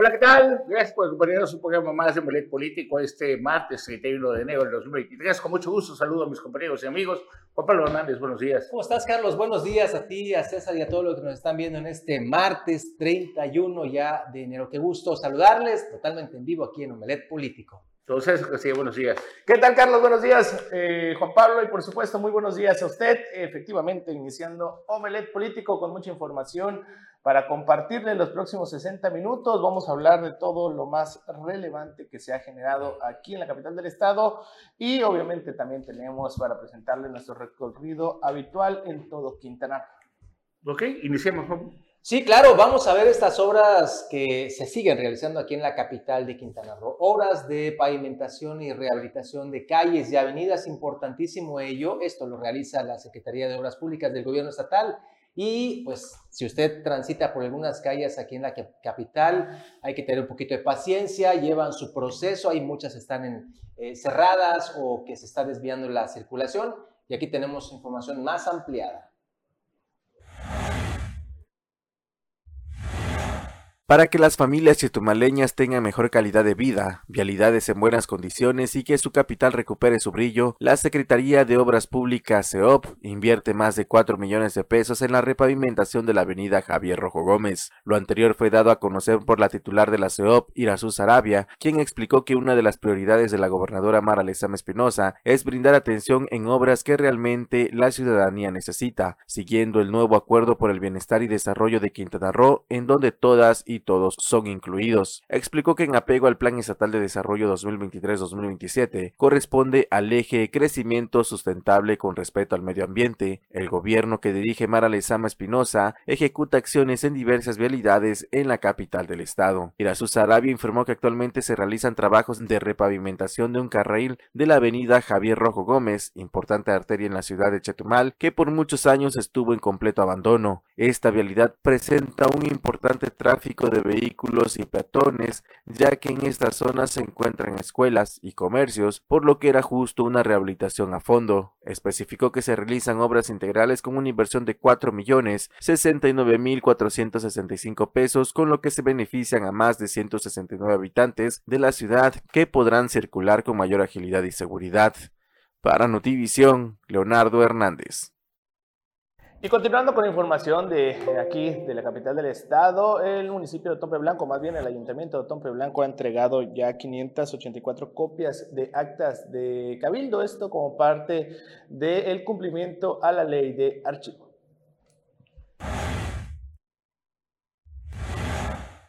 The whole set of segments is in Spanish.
Hola, ¿qué tal? Gracias por acompañarnos un programa más de Molet Político este martes 31 de enero del 2023. Con mucho gusto saludo a mis compañeros y amigos. Juan Pablo Hernández, buenos días. ¿Cómo estás, Carlos? Buenos días a ti, a César y a todos los que nos están viendo en este martes 31 ya de enero. Qué gusto saludarles totalmente en vivo aquí en Omelet Político. Entonces, sí, buenos días. ¿Qué tal, Carlos? Buenos días, eh, Juan Pablo, y por supuesto, muy buenos días a usted. Efectivamente, iniciando Omelet Político con mucha información para compartirle los próximos 60 minutos. Vamos a hablar de todo lo más relevante que se ha generado aquí en la capital del estado y obviamente también tenemos para presentarle nuestro recorrido habitual en todo Quintana Ok, iniciemos. Sí, claro, vamos a ver estas obras que se siguen realizando aquí en la capital de Quintana Roo. Obras de pavimentación y rehabilitación de calles y avenidas, importantísimo ello. Esto lo realiza la Secretaría de Obras Públicas del Gobierno Estatal y pues si usted transita por algunas calles aquí en la capital, hay que tener un poquito de paciencia, llevan su proceso, hay muchas están eh, cerradas o que se está desviando la circulación y aquí tenemos información más ampliada. Para que las familias chetumaleñas tengan mejor calidad de vida, vialidades en buenas condiciones y que su capital recupere su brillo, la Secretaría de Obras Públicas CEOP invierte más de 4 millones de pesos en la repavimentación de la avenida Javier Rojo Gómez. Lo anterior fue dado a conocer por la titular de la CEOP, Irazú Sarabia, quien explicó que una de las prioridades de la gobernadora Mara Lezama Espinosa es brindar atención en obras que realmente la ciudadanía necesita, siguiendo el nuevo acuerdo por el bienestar y desarrollo de Quintana Roo, en donde todas y todos son incluidos. Explicó que en apego al Plan Estatal de Desarrollo 2023-2027 corresponde al eje crecimiento sustentable con respeto al medio ambiente. El gobierno que dirige Mara Lezama Espinosa ejecuta acciones en diversas vialidades en la capital del estado. Irazú Sarabia informó que actualmente se realizan trabajos de repavimentación de un carril de la avenida Javier Rojo Gómez, importante arteria en la ciudad de Chetumal, que por muchos años estuvo en completo abandono. Esta vialidad presenta un importante tráfico de vehículos y peatones, ya que en esta zona se encuentran escuelas y comercios, por lo que era justo una rehabilitación a fondo. Especificó que se realizan obras integrales con una inversión de 4 millones 69 mil 465 pesos, con lo que se benefician a más de 169 habitantes de la ciudad que podrán circular con mayor agilidad y seguridad. Para Notivisión, Leonardo Hernández. Y continuando con información de aquí, de la capital del estado, el municipio de Tompe Blanco, más bien el ayuntamiento de Tompe Blanco ha entregado ya 584 copias de actas de cabildo, esto como parte del cumplimiento a la ley de archivo.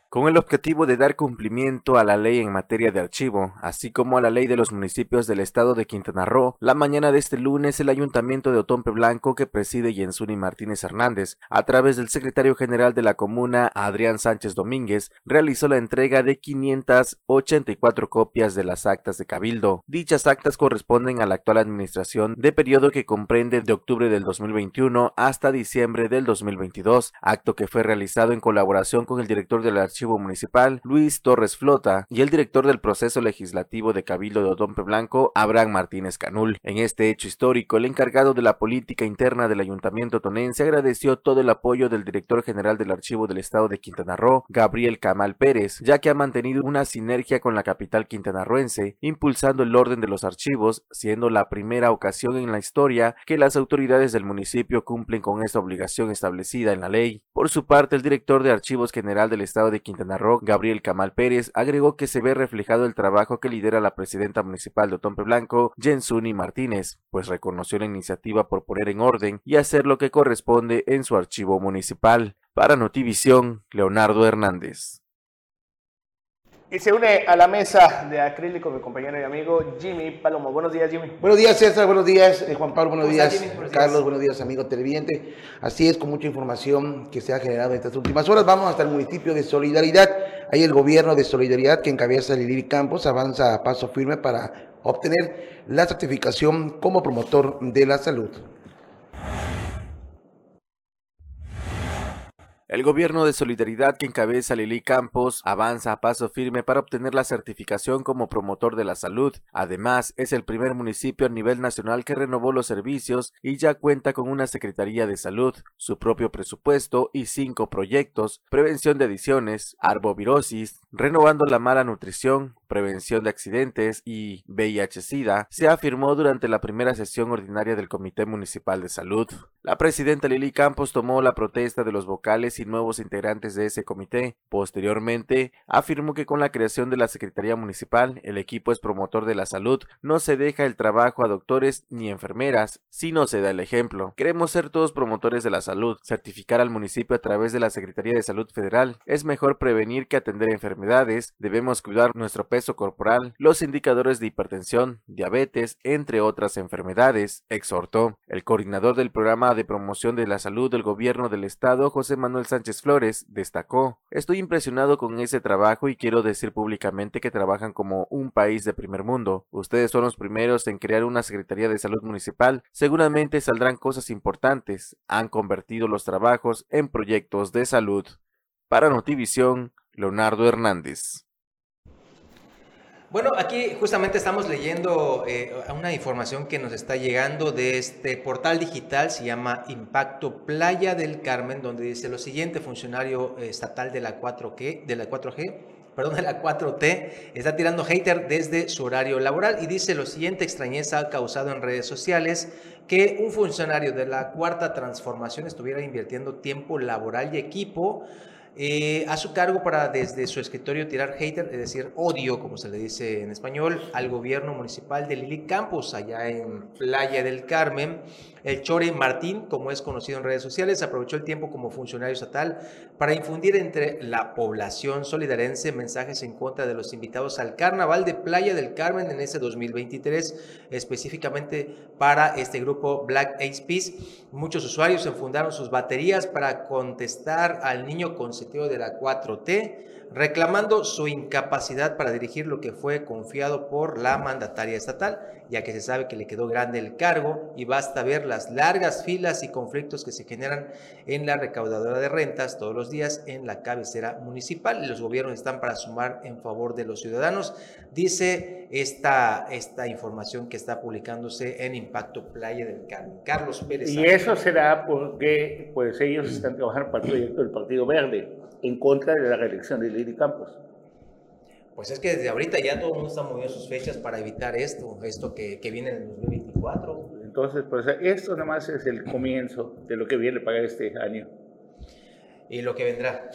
Con el objetivo de dar cumplimiento a la ley en materia de archivo, así como a la ley de los municipios del estado de Quintana Roo, la mañana de este lunes el ayuntamiento de Otompe Blanco que preside Jensuni Martínez Hernández, a través del secretario general de la comuna Adrián Sánchez Domínguez, realizó la entrega de 584 copias de las actas de cabildo. Dichas actas corresponden a la actual administración de periodo que comprende de octubre del 2021 hasta diciembre del 2022, acto que fue realizado en colaboración con el director del archivo Municipal, Luis Torres Flota, y el director del proceso legislativo de Cabildo de Odompe Blanco, Abraham Martínez Canul. En este hecho histórico, el encargado de la política interna del Ayuntamiento tonense agradeció todo el apoyo del director general del Archivo del Estado de Quintana Roo, Gabriel Camal Pérez, ya que ha mantenido una sinergia con la capital quintanarroense, impulsando el orden de los archivos, siendo la primera ocasión en la historia que las autoridades del municipio cumplen con esta obligación establecida en la ley. Por su parte, el director de Archivos General del Estado de Quintana Roo, Gabriel Camal Pérez, agregó que se ve reflejado el trabajo que lidera la presidenta municipal de Otompe Blanco, Jensuni Martínez, pues reconoció la iniciativa por poner en orden y hacer lo que corresponde en su archivo municipal. Para Notivisión, Leonardo Hernández. Y se une a la mesa de acrílico mi compañero y amigo Jimmy Palomo. Buenos días, Jimmy. Buenos días, César. Buenos días, eh, Juan Pablo. Buenos días, Carlos. Buenos días, amigo televidente. Así es, con mucha información que se ha generado en estas últimas horas. Vamos hasta el municipio de Solidaridad. Ahí el gobierno de Solidaridad que encabeza Lili Campos avanza a paso firme para obtener la certificación como promotor de la salud. El gobierno de solidaridad que encabeza Lili Campos avanza a paso firme para obtener la certificación como promotor de la salud. Además, es el primer municipio a nivel nacional que renovó los servicios y ya cuenta con una Secretaría de Salud, su propio presupuesto y cinco proyectos, prevención de adicciones, arbovirosis, renovando la mala nutrición, prevención de accidentes y VIH-Sida, se afirmó durante la primera sesión ordinaria del Comité Municipal de Salud. La presidenta Lili Campos tomó la protesta de los vocales y nuevos integrantes de ese comité. Posteriormente, afirmó que con la creación de la Secretaría Municipal, el equipo es promotor de la salud, no se deja el trabajo a doctores ni enfermeras, sino se da el ejemplo. Queremos ser todos promotores de la salud, certificar al municipio a través de la Secretaría de Salud Federal. Es mejor prevenir que atender enfermedades, debemos cuidar nuestro peso corporal, los indicadores de hipertensión, diabetes, entre otras enfermedades, exhortó. El coordinador del programa de promoción de la salud del gobierno del estado, José Manuel Sánchez Flores, destacó, estoy impresionado con ese trabajo y quiero decir públicamente que trabajan como un país de primer mundo. Ustedes son los primeros en crear una Secretaría de Salud Municipal, seguramente saldrán cosas importantes, han convertido los trabajos en proyectos de salud. Para Notivisión, Leonardo Hernández. Bueno, aquí justamente estamos leyendo eh, una información que nos está llegando de este portal digital, se llama Impacto Playa del Carmen, donde dice lo siguiente, funcionario estatal de la 4G, de la 4G, perdón, de la 4T, está tirando hater desde su horario laboral y dice lo siguiente, extrañeza ha causado en redes sociales que un funcionario de la cuarta transformación estuviera invirtiendo tiempo laboral y equipo eh, a su cargo para desde su escritorio tirar hater, es decir, odio, como se le dice en español, al gobierno municipal de Lili Campos, allá en Playa del Carmen. El Chore Martín, como es conocido en redes sociales, aprovechó el tiempo como funcionario estatal para infundir entre la población solidarense mensajes en contra de los invitados al Carnaval de Playa del Carmen en ese 2023, específicamente para este grupo Black Ace Peace. Muchos usuarios enfundaron sus baterías para contestar al niño consentido de la 4T reclamando su incapacidad para dirigir lo que fue confiado por la mandataria estatal, ya que se sabe que le quedó grande el cargo y basta ver las largas filas y conflictos que se generan en la recaudadora de rentas todos los días en la cabecera municipal. Los gobiernos están para sumar en favor de los ciudadanos, dice esta, esta información que está publicándose en Impacto Playa del Carmen. Carlos Pérez. Y eso será porque pues ellos están trabajando para el proyecto del Partido Verde en contra de la reelección de Lili Campos. Pues es que desde ahorita ya todo el mundo está moviendo sus fechas para evitar esto, esto que, que viene en el 2024. Entonces, pues esto nada más es el comienzo de lo que viene para este año. Y lo que vendrá.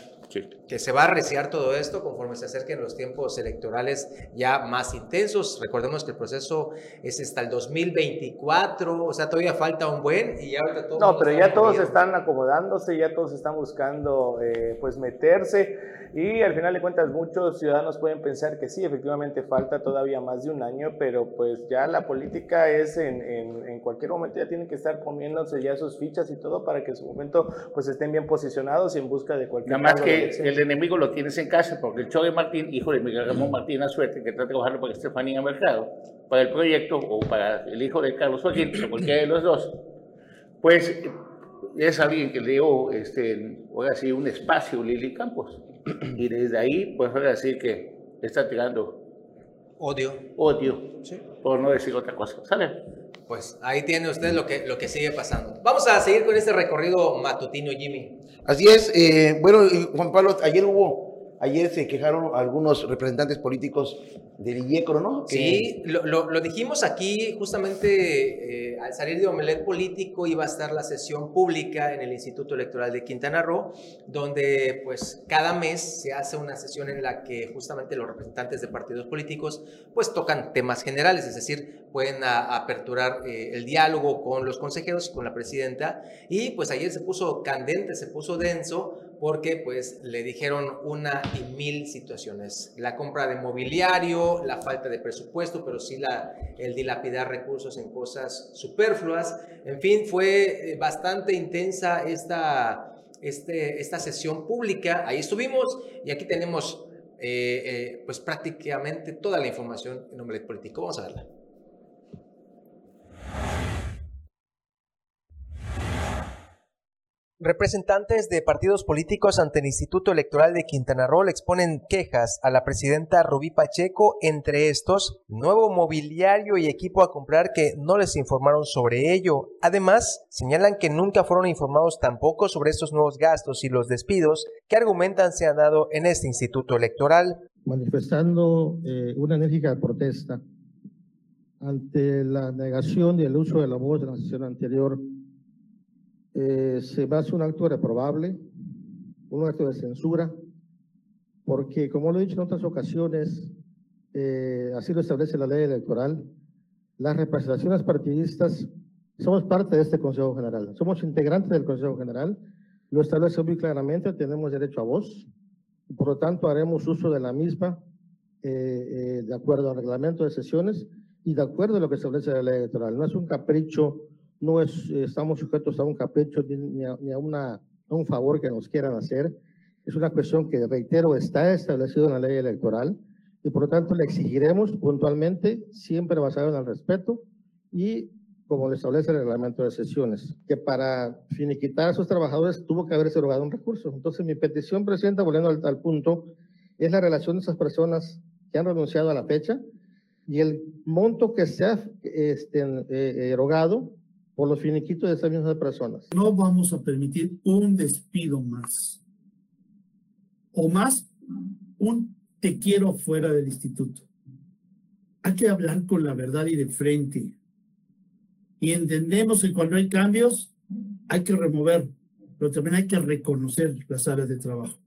Que se va a arreciar todo esto conforme se acerquen los tiempos electorales ya más intensos. Recordemos que el proceso es hasta el 2024, o sea, todavía falta un buen y ya ahorita todo No, pero ya todos están acomodándose, ya todos están buscando eh, pues meterse y al final de cuentas muchos ciudadanos pueden pensar que sí, efectivamente falta todavía más de un año, pero pues ya la política es en, en, en cualquier momento ya tienen que estar poniéndose ya sus fichas y todo para que en su momento pues estén bien posicionados y en busca de cualquier... Nada más que el enemigo lo tienes en casa, porque el de Martín, hijo de Miguel Ramón Martín a suerte, que está trabajando para Estefanía Mercado, para el proyecto, o para el hijo de Carlos Joaquín, o cualquiera de los dos, pues es alguien que le dio, este, voy a decir, un espacio Lili Campos. Y desde ahí, pues voy a decir que está tirando odio. Odio, sí. por no decir otra cosa. ¿Sale? Pues ahí tiene usted lo que, lo que sigue pasando. Vamos a seguir con este recorrido matutino, Jimmy. Así es. Eh, bueno, Juan Pablo, ayer hubo Ayer se quejaron algunos representantes políticos del IECRO, ¿no? Sí, lo, dijimos aquí, justamente eh, al salir de Omelet Político iba a estar la sesión pública en el Instituto Electoral de Quintana Roo, donde pues cada mes se hace una sesión en la que justamente los representantes de partidos políticos pues tocan temas generales, es decir, pueden aperturar eh, el diálogo con los consejeros y con la presidenta, y pues ayer se puso candente, se puso denso, porque pues le dijeron una y mil situaciones. La compra de mobiliario, la falta de presupuesto, pero sí la, el dilapidar recursos en cosas superfluas. En fin, fue eh, bastante intensa esta, este, esta sesión pública. Ahí estuvimos y aquí tenemos eh, eh, pues prácticamente toda la información en Omelet Político. Vamos a verla. Representantes de partidos políticos ante el Instituto Electoral de Quintana Roo exponen quejas a la presidenta Rubí Pacheco, entre estos, nuevo mobiliario y equipo a comprar que no les informaron sobre ello. Además, señalan que nunca fueron informados tampoco sobre estos nuevos gastos y los despidos que argumentan se han dado en este Instituto Electoral. Manifestando eh, una enérgica protesta ante la negación y el uso de la voz de la sesión anterior eh, se va a hacer un acto reprobable, un acto de censura, porque como lo he dicho en otras ocasiones, eh, así lo establece la ley electoral, las representaciones partidistas somos parte de este Consejo General, somos integrantes del Consejo General, lo establece muy claramente, tenemos derecho a voz, y por lo tanto haremos uso de la misma eh, de acuerdo al reglamento de sesiones y de acuerdo a lo que establece la ley electoral. No es un capricho no es, estamos sujetos a un capricho ni a, una, un favor que nos quieran hacer. Es una cuestión que, reitero, está establecido en la ley electoral y por lo tanto le exigiremos puntualmente, siempre basado en el respeto y como le establece el reglamento de sesiones, que para finiquitar a esos trabajadores tuvo que haberse erogado un recurso. Entonces mi petición, Presidenta, volviendo al, punto, es la relación de esas personas que han renunciado a la fecha y el monto que se ha este, eh, erogado por los finiquitos de esas mismas personas. No vamos a permitir un despido más. O más, un te quiero fuera del instituto. Hay que hablar con la verdad y de frente. Y entendemos que cuando hay cambios, hay que remover, pero también hay que reconocer las áreas de trabajo.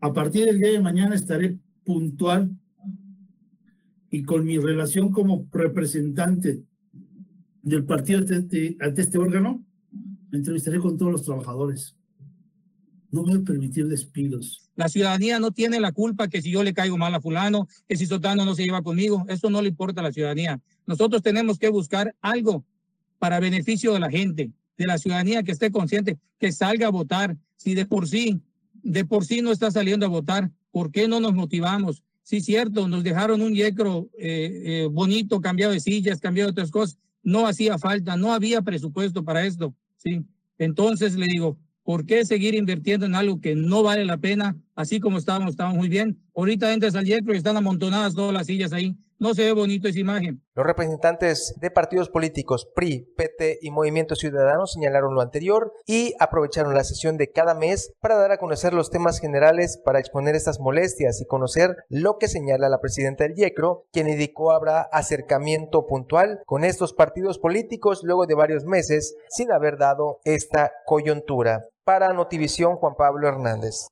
A partir del día de mañana estaré puntual y con mi relación como representante del partido ante, este órgano, me entrevistaré con todos los trabajadores. No voy a permitir despidos. La ciudadanía no tiene la culpa que si yo le caigo mal a fulano, que si Sotano no se lleva conmigo, eso no le importa a la ciudadanía. Nosotros tenemos que buscar algo para beneficio de la gente, de la ciudadanía que esté consciente, que salga a votar. Si de por sí, de por sí no está saliendo a votar, ¿por qué no nos motivamos? Sí, cierto, nos dejaron un yecro eh, eh, bonito, cambiado de sillas, cambiado de otras cosas, no hacía falta, no había presupuesto para esto, ¿sí? Entonces le digo, ¿por qué seguir invirtiendo en algo que no vale la pena? Así como estábamos, estábamos muy bien. Ahorita entras al Yecro y están amontonadas todas las sillas ahí no se ve bonito esa imagen. Los representantes de partidos políticos PRI, PT y Movimiento Ciudadano señalaron lo anterior y aprovecharon la sesión de cada mes para dar a conocer los temas generales para exponer estas molestias y conocer lo que señala la presidenta del YECRO, quien indicó habrá acercamiento puntual con estos partidos políticos luego de varios meses sin haber dado esta coyuntura. Para Notivisión, Juan Pablo Hernández.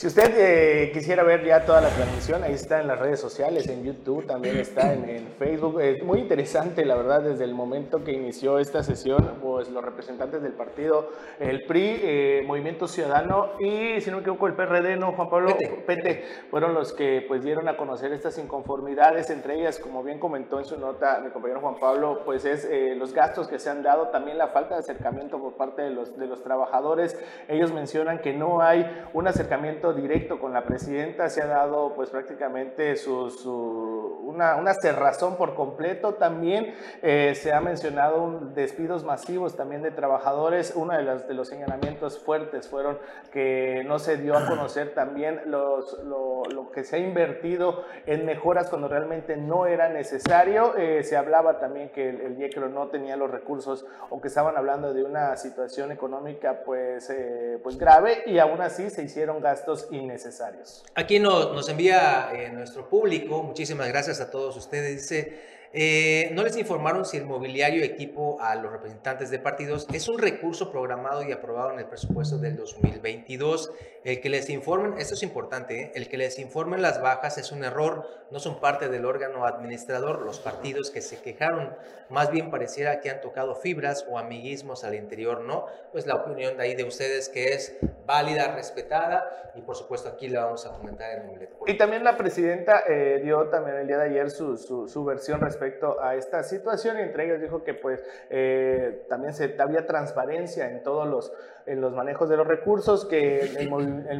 Si usted eh, quisiera ver ya toda la transmisión, ahí está en las redes sociales, en YouTube, también está en, Facebook. Es muy interesante, la verdad, desde el momento que inició esta sesión, pues los representantes del partido, el PRI, eh, Movimiento Ciudadano y, si no me equivoco, el PRD, ¿no, Juan Pablo? Pete. fueron los que pues dieron a conocer estas inconformidades, entre ellas, como bien comentó en su nota mi compañero Juan Pablo, pues es eh, los gastos que se han dado, también la falta de acercamiento por parte de los, de los trabajadores. Ellos mencionan que no hay un acercamiento directo con la presidenta, se ha dado pues prácticamente su, una, una, cerrazón por completo. También eh, se ha mencionado despidos masivos también de trabajadores. Uno de los, de los señalamientos fuertes fueron que no se dio a conocer también los, lo, lo que se ha invertido en mejoras cuando realmente no era necesario. Eh, se hablaba también que el, el no tenía los recursos o que estaban hablando de una situación económica pues, eh, pues grave y aún así se hicieron gastos innecesarios. Aquí nos, nos envía eh, nuestro público, muchísimas gracias a todos ustedes, dice, eh, no les informaron si el mobiliario equipo a los representantes de partidos es un recurso programado y aprobado en el presupuesto del 2022. El que les informen, esto es importante, ¿eh? el que les informen las bajas es un error, no son parte del órgano administrador los partidos que se quejaron. Más bien pareciera que han tocado fibras o amiguismos al interior, ¿no? Pues la opinión de ahí de ustedes que es válida, respetada y por supuesto aquí la vamos a comentar en el Y también la presidenta eh, dio también el día de ayer su, su, su versión respecto respecto a esta situación y entre ellos dijo que pues eh, también se, había transparencia en todos los en los manejos de los recursos, que el,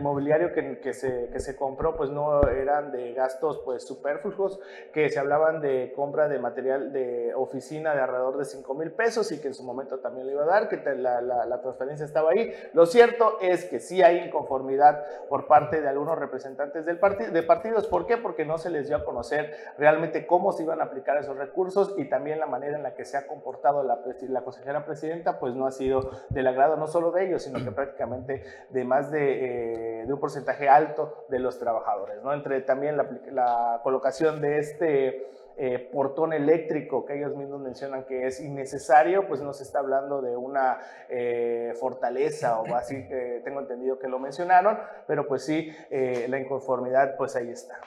mobiliario que, que, se, que, se, compró pues no eran de gastos pues superfluos, que se hablaban de compra de material de oficina de alrededor de 5 mil pesos y que en su momento también le iba a dar, que la, la, la, transferencia estaba ahí. Lo cierto es que sí hay inconformidad por parte de algunos representantes del partido, de partidos. ¿Por qué? Porque no se les dio a conocer realmente cómo se iban a aplicar esos recursos y también la manera en la que se ha comportado la, la consejera presidenta pues no ha sido del agrado no solo de ellos, sino que prácticamente de más de, eh, un porcentaje alto de los trabajadores. ¿no? Entre también la, colocación de este eh, portón eléctrico que ellos mismos mencionan que es innecesario, pues no se está hablando de una eh, fortaleza o así que tengo entendido que lo mencionaron, pero pues sí, la inconformidad pues ahí está.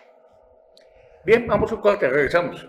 Bien, vamos a un corte, regresamos.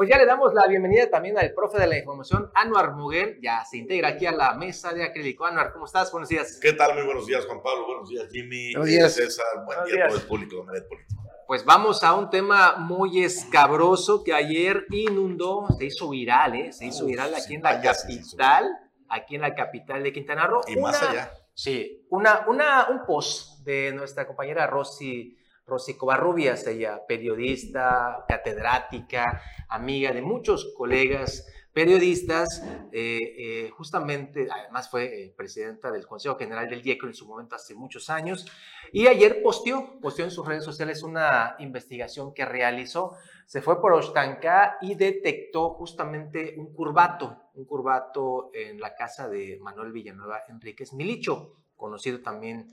Pues ya le damos la bienvenida también al profe de la información, Anuar Muguel, ya se integra aquí a la mesa de acrílico. Anuar, ¿cómo estás? Buenos días. ¿Qué tal? Muy buenos días, Juan Pablo. Buenos días, Jimmy. Buenos días. César. Buen día a todo el público de Político. Pues vamos a un tema muy escabroso que ayer inundó, se hizo viral, ¿eh? Se hizo viral aquí en la capital, aquí en la capital de Quintana Roo. Y más allá. Sí, una, una, un post de nuestra compañera Rosy Rosy Covarrubias, ella periodista, catedrática, amiga de muchos colegas periodistas, eh, eh, justamente, además fue eh, presidenta del Consejo General del IECO en su momento hace muchos años, y ayer posteó, posteó en sus redes sociales una investigación que realizó, se fue por Ostanca y detectó justamente un curvato, un curvato en la casa de Manuel Villanueva Enríquez Milicho, conocido también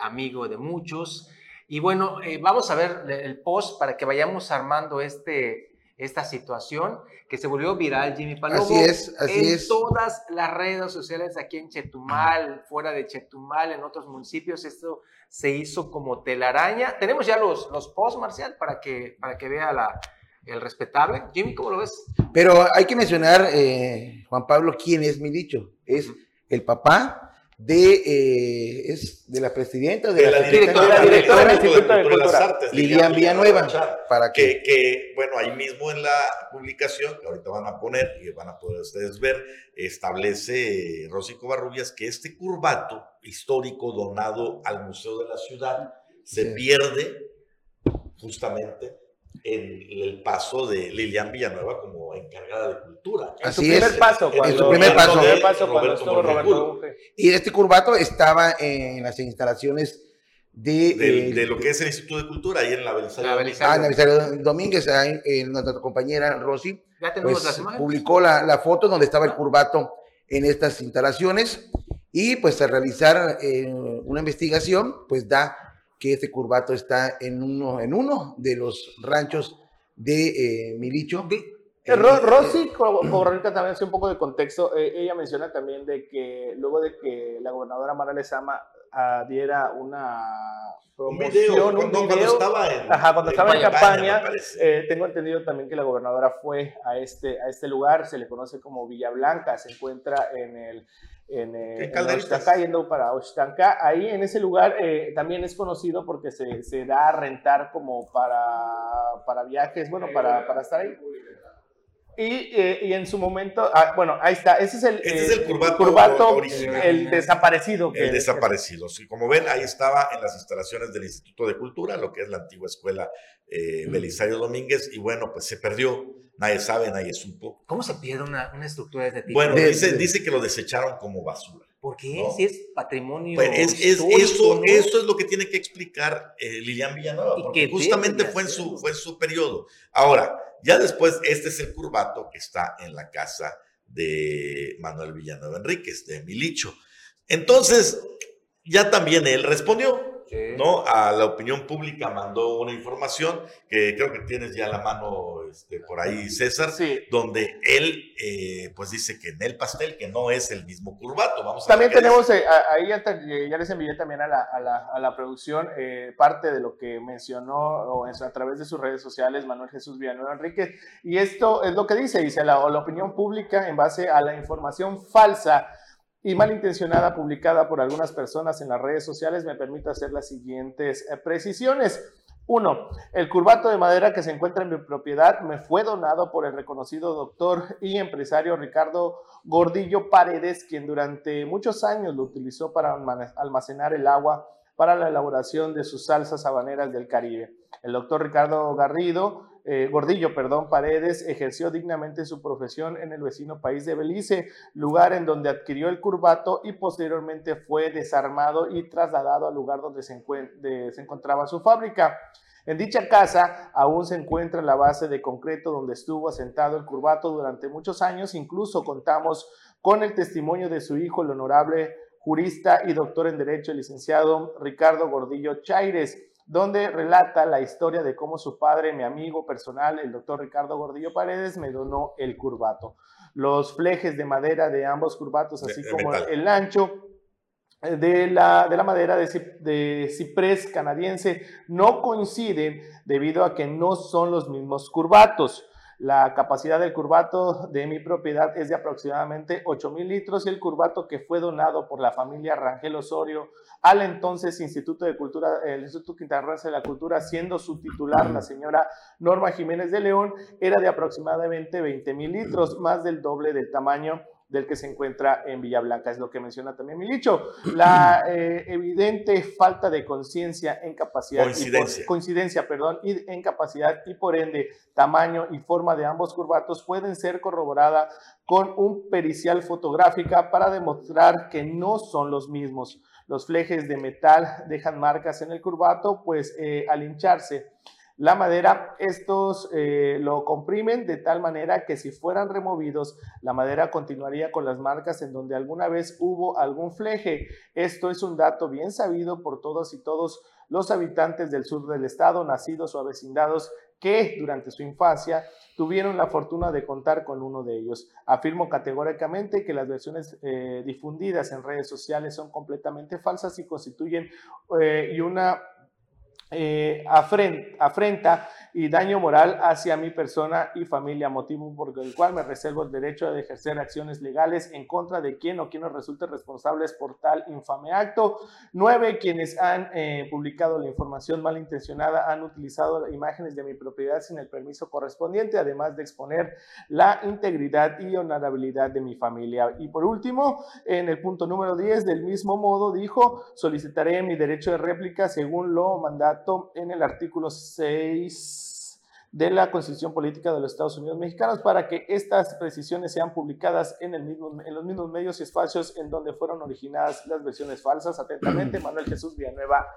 amigo de muchos, y bueno, eh, vamos a ver el post para que vayamos armando este, esta situación que se volvió viral, Jimmy Palomo. Así es, así en es. todas las redes sociales aquí en Chetumal, fuera de Chetumal, en otros municipios, esto se hizo como telaraña. Tenemos ya los, los posts, Marcial, para que, para que vea la, el respetable. Jimmy, ¿cómo lo ves? Pero hay que mencionar, eh, Juan Pablo, quién es mi dicho. Es el papá de, eh, es de la presidenta, de, la, directora, del Instituto de, Cultura, Artes, Lilian Villanueva, para que, que, bueno, ahí mismo en la publicación, que ahorita van a poner y van a poder ustedes ver, establece Rosy Covarrubias que este curvato histórico donado al Museo de la Ciudad se pierde justamente en el paso de Lilian Villanueva como encargada de cultura. En su primer paso, cuando, en su primer paso, cuando estuvo Roberto Y este curvato estaba en las instalaciones de, de, de, lo que es el Instituto de Cultura, ahí en la Belisario, ah, en la Belisario Domínguez, ahí, en nuestra compañera Rosy, pues, publicó la, la, foto donde estaba el curvato en estas instalaciones y pues al realizar eh, una investigación, pues da que este curvato está en uno, en uno de los ranchos de eh, Milicho. Eh, Rosy Cobarrubias también hace un poco de contexto. Eh, ella menciona también de que luego de que la gobernadora Mara Lezama diera una promoción, un video, cuando, estaba en, ajá, cuando estaba en campaña, eh, tengo entendido también que la gobernadora fue a este, a este lugar, se le conoce como Villa Blanca, se encuentra en el en, eh, en yendo para Oshtanka. Ahí en ese lugar eh, también es conocido porque se, se, da a rentar como para, para viajes, bueno, para, para estar ahí. Y, eh, y, en su momento, ah, bueno, ahí está, ese es el, este es el curvato, original. el desaparecido. el desaparecido, sí, como ven, ahí estaba en las instalaciones del Instituto de Cultura, lo que es la antigua escuela eh, Belisario Domínguez, y bueno, pues se perdió, nadie sabe, nadie supo. ¿Cómo se pierde una, una estructura de este tipo? Bueno, dice, dice que lo desecharon como basura. ¿Por qué? Si es patrimonio. Pues es, es eso, eso es lo que tiene que explicar eh, Lilian Villanueva, porque justamente fue en, su, fue en su periodo. Ahora, ya después, este es el curvato que está en la casa de Manuel Villanueva Enríquez, de Milicho. Entonces, ya también él respondió. ¿No? A la opinión pública mandó una información que creo que tienes ya la mano este, por ahí, César, donde él eh, pues dice que en el pastel, que no es el mismo curvato. Vamos también tenemos, eh, ahí ya, ya, les envié también a la, a la, a la producción eh, parte de lo que mencionó o a través de sus redes sociales Manuel Jesús Villanueva Enríquez. Y esto es lo que dice, dice la, la opinión pública en base a la información falsa y malintencionada publicada por algunas personas en las redes sociales, me permito hacer las siguientes eh, precisiones. Uno, el curvato de madera que se encuentra en mi propiedad me fue donado por el reconocido doctor y empresario Ricardo Gordillo Paredes, quien durante muchos años lo utilizó para almacenar el agua para la elaboración de sus salsas habaneras del Caribe. El doctor Ricardo Garrido, eh, Gordillo, perdón, Paredes, ejerció dignamente su profesión en el vecino país de Belice, lugar en donde adquirió el curvato y posteriormente fue desarmado y trasladado al lugar donde se, encontraba su fábrica. En dicha casa aún se encuentra la base de concreto donde estuvo asentado el curvato durante muchos años. Incluso contamos con el testimonio de su hijo, el honorable jurista y doctor en Derecho, el licenciado Ricardo Gordillo Chaires, donde relata la historia de cómo su padre, mi amigo personal, el doctor Ricardo Gordillo Paredes, me donó el curvato. Los flejes de madera de ambos curvatos, así como el ancho, de la, de la madera de, de, ciprés canadiense no coinciden debido a que no son los mismos curvatos. La capacidad del curvato de mi propiedad es de aproximadamente 8 mil litros y el curvato que fue donado por la familia Rangel Osorio al entonces Instituto de Cultura, el Instituto Quintanarroense de la Cultura, siendo su titular la señora Norma Jiménez de León, era de aproximadamente 20 mil litros, más del doble del tamaño del que se encuentra en Villa Blanca, es lo que menciona también Milicho. La eh, evidente falta de conciencia en capacidad, coincidencia. Y coincidencia, perdón, y en capacidad y por ende tamaño y forma de ambos curvatos pueden ser corroborada con un pericial fotográfica para demostrar que no son los mismos. Los flejes de metal dejan marcas en el curvato, pues eh, al hincharse la madera, estos eh, lo comprimen de tal manera que si fueran removidos, la madera continuaría con las marcas en donde alguna vez hubo algún fleje. Esto es un dato bien sabido por todos y todos los habitantes del sur del estado, nacidos o avecindados, que durante su infancia tuvieron la fortuna de contar con uno de ellos. Afirmo categóricamente que las versiones eh, difundidas en redes sociales son completamente falsas y constituyen eh, y una eh, afrenta y daño moral hacia mi persona y familia, motivo por el cual me reservo el derecho de ejercer acciones legales en contra de quien o quien nos resulte responsables por tal infame acto. Nueve, quienes han eh, publicado la información malintencionada han utilizado imágenes de mi propiedad sin el permiso correspondiente, además de exponer la integridad y honorabilidad de mi familia. Y por último, en el punto número 10, del mismo modo, dijo, solicitaré mi derecho de réplica según lo mandato en el artículo 6 de la Constitución Política de los Estados Unidos Mexicanos para que estas precisiones sean publicadas en, el mismo, en los mismos medios y espacios en donde fueron originadas las versiones falsas. Atentamente, Manuel Jesús Villanueva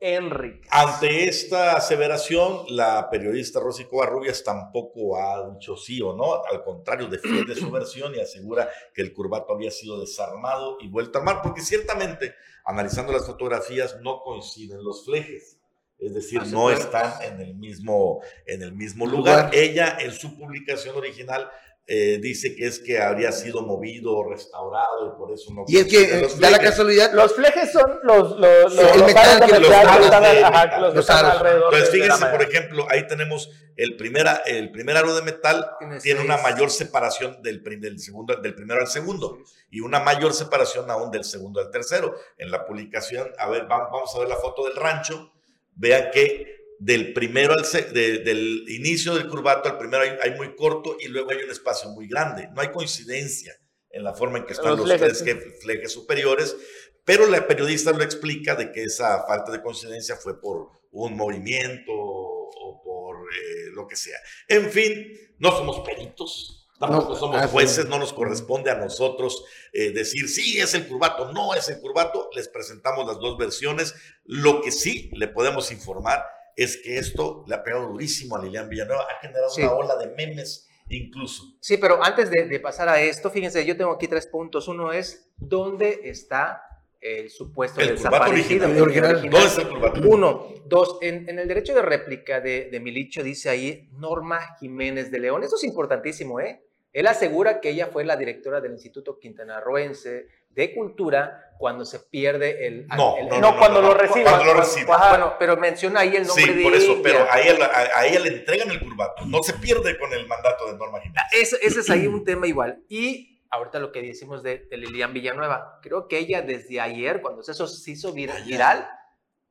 Enrique. Ante esta aseveración, la periodista Rosy Covarrubias tampoco ha dicho sí o no, al contrario, defiende su versión y asegura que el curvato había sido desarmado y vuelto a armar, porque ciertamente, analizando las fotografías, no coinciden los flejes es decir, no están en el mismo, en el mismo lugar. Ella en su publicación original eh, dice que es que habría sido movido o restaurado y por eso no. Y es que da la casualidad. Los flejes son los, los, los, los metal que los, alrededor. Entonces, fíjense, por ejemplo, ahí tenemos el primer, el primer aro de metal tiene una mayor separación del, del, segundo, del primero al segundo y una mayor separación aún del segundo al tercero. En la publicación, a ver, vamos a ver la foto del rancho vean que del primero al del inicio del curvato al primero hay, muy corto y luego hay un espacio muy grande. No hay coincidencia en la forma en que están los, tres flejes superiores, pero la periodista lo explica de que esa falta de coincidencia fue por un movimiento o por eh, lo que sea. En fin, no somos peritos, Tampoco somos ah, jueces, no nos corresponde a nosotros eh, decir sí es el curvato, no es el curvato. Les presentamos las dos versiones. Lo que sí le podemos informar es que esto le ha pegado durísimo a Lilian Villanueva, ha generado una ola de memes incluso. Sí, pero antes de, de, pasar a esto, fíjense, yo tengo aquí tres puntos. Uno es, ¿dónde está el supuesto el desaparecido. Original. ¿Dónde está el curvato? Uno. Dos, en, en, el derecho de réplica de, de Milicho dice ahí Norma Jiménez de León. Eso es importantísimo, ¿eh? Él asegura que ella fue la directora del Instituto Quintanarroense de Cultura cuando se pierde el... No, no, cuando lo recibe. Cuando lo recibe. Bueno, pero menciona ahí el nombre sí, por eso, pero a ella, a, ella, le entregan el curvato. No se pierde con el mandato de Norma Jiménez. Ese, ese es ahí un tema igual. Y ahorita lo que decimos de, Lilian Villanueva, creo que ella desde ayer, cuando eso se hizo viral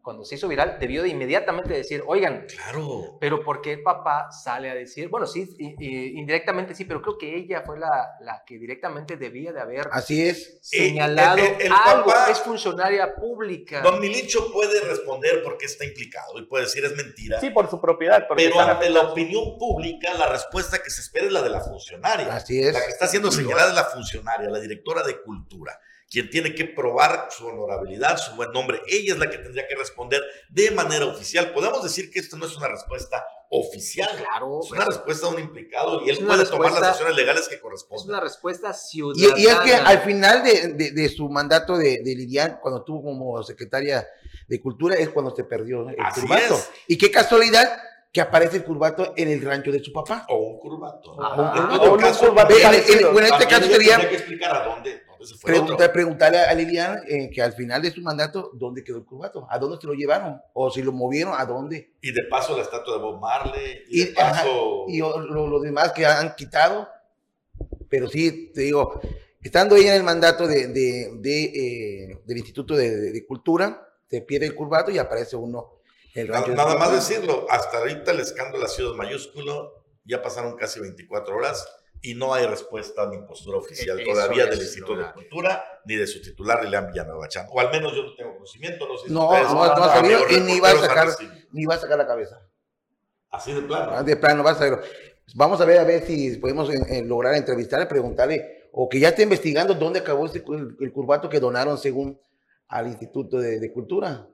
cuando se hizo viral, debió de inmediatamente decir, oigan, claro. pero ¿por qué el papá sale a decir? Bueno, sí, indirectamente sí, pero creo que ella fue la, la que directamente debía de haber Así es. señalado algo, es funcionaria pública. Don Milicho puede responder porque está implicado y puede decir es mentira. Sí, por su propiedad. Pero ante la opinión pública, la respuesta que se espera es la de la funcionaria. Así es. La que está siendo señalada es la funcionaria, la directora de cultura quien tiene que probar su honorabilidad, su buen nombre. Ella es la que tendría que responder de manera oficial. Podemos decir que esto no es una respuesta oficial. Claro. Es una respuesta de un implicado y él puede tomar las acciones legales que corresponden. Es una respuesta ciudadana. Y, es que al final de, su mandato de, de Lilian, cuando tuvo como secretaria de Cultura, es cuando se perdió el Así Y qué casualidad que aparece el curvato en el rancho de su papá. O un curvato. Ah, o un curvato. En, este caso sería... que explicar a dónde preguntarle a Lilian eh, que al final de su mandato, ¿dónde quedó el curvato? ¿A dónde se lo llevaron? ¿O si lo movieron, a dónde? Y de paso la estatua de Bob Marley. Y, de paso... y lo, demás que han quitado. Pero sí, te digo, estando ella en el mandato de, de, eh, del Instituto de, Cultura, se pierde el curvato y aparece uno. El nada, nada más decirlo, hasta ahorita el escándalo ha sido mayúsculo, ya pasaron casi 24 horas y no hay respuesta ni postura oficial todavía del Instituto de Cultura ni de su titular Lilian Villanueva Chan. O al menos yo no tengo conocimiento, no sé No, no, no, ha salido y ni va a sacar, ni va a sacar la cabeza. Así de plano. Ah, de plano, va a salir. Vamos a ver a ver si podemos lograr entrevistarle, preguntarle, o que ya esté investigando dónde acabó este, el, curvato que donaron según al Instituto de, Cultura.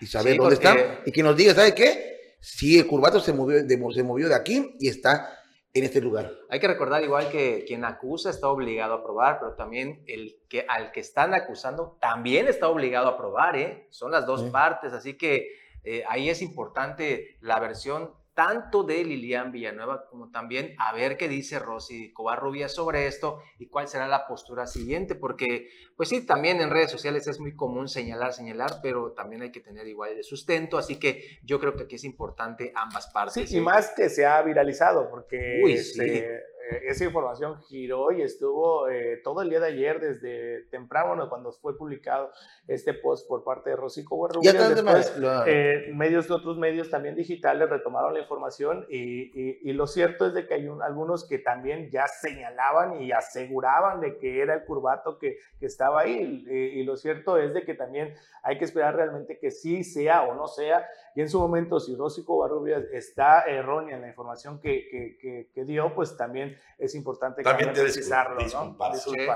Y saber dónde está. Y que nos diga, ¿sabe qué? Si el curvato se movió, se movió de aquí y está en este lugar. Hay que recordar igual que quien acusa está obligado a probar, pero también el que al que están acusando también está obligado a probar, ¿eh? Son las dos partes, así que eh, ahí es importante la versión tanto de Lilian Villanueva como también a ver qué dice Rosy Covarrubia sobre esto y cuál será la postura siguiente, porque pues sí, también en redes sociales es muy común señalar, señalar, pero también hay que tener igual de sustento, así que yo creo que aquí es importante ambas partes. Sí, y más que se ha viralizado, porque Uy, este, eh, esa información giró y estuvo eh, todo el día de ayer, desde temprano, cuando fue publicado este post por parte de Rosico Guarrubia. Después, eh, medios, otros medios también digitales retomaron la información y, y, lo cierto es de que hay algunos que también ya señalaban y aseguraban de que era el curvato que, que estaba ahí. Y, lo cierto es de que también hay que esperar realmente que sí sea o no sea. Y en su momento, si Rosico Barrubias está errónea en la información que, que, que dio, pues también es importante también precisarlo, ¿no?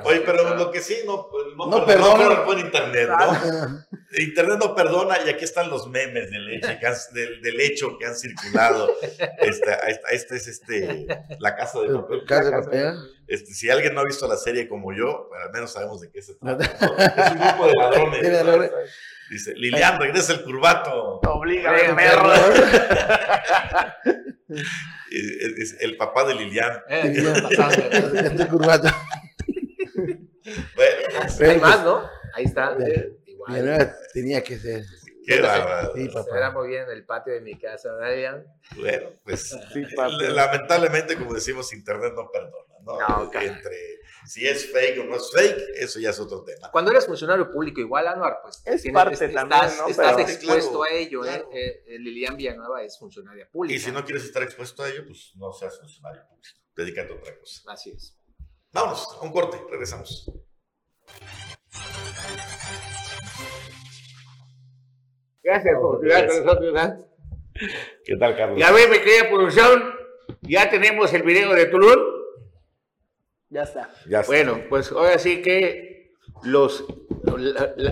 Oye, pero lo que sí, no, no, no perdona por internet, ¿no? Internet no perdona y aquí están los memes del hecho que han, del, hecho que han circulado. Esta, esta, es este, la casa de papel. Casa de papel. Este, si alguien no ha visto la serie como yo, pues al menos sabemos de qué se trata. Es un grupo de ladrones. Dice, Lilian, regresa el curvato. Obliga, perro. es, el papá de Lilian. Eh, este curvato. Bueno, pues, hay más, ¿no? Ahí está. Eh, igual. Tenía que ser. Qué bárbaro. Sí, papá. Era muy bien en el patio de mi casa, ¿verdad, Bueno, pues lamentablemente, como decimos, Internet no perdona, ¿no? no Entre si es fake o no es fake, eso ya es otro tema. Cuando eres funcionario público, igual, Anuar, pues es parte también, estás, ¿no? estás expuesto a ello. ¿eh? Eh, eh, Lilian Villanueva es funcionaria pública. Y si no quieres estar expuesto a ello, pues no seas funcionario público. Dedícate a otra cosa. Así es. Vámonos, a un corte, regresamos. Gracias por estar con nosotros. ¿Qué tal, Carlos? Ya ve, mi querida producción, ya tenemos el video de Tulum. Ya está. bueno, pues ahora sí que los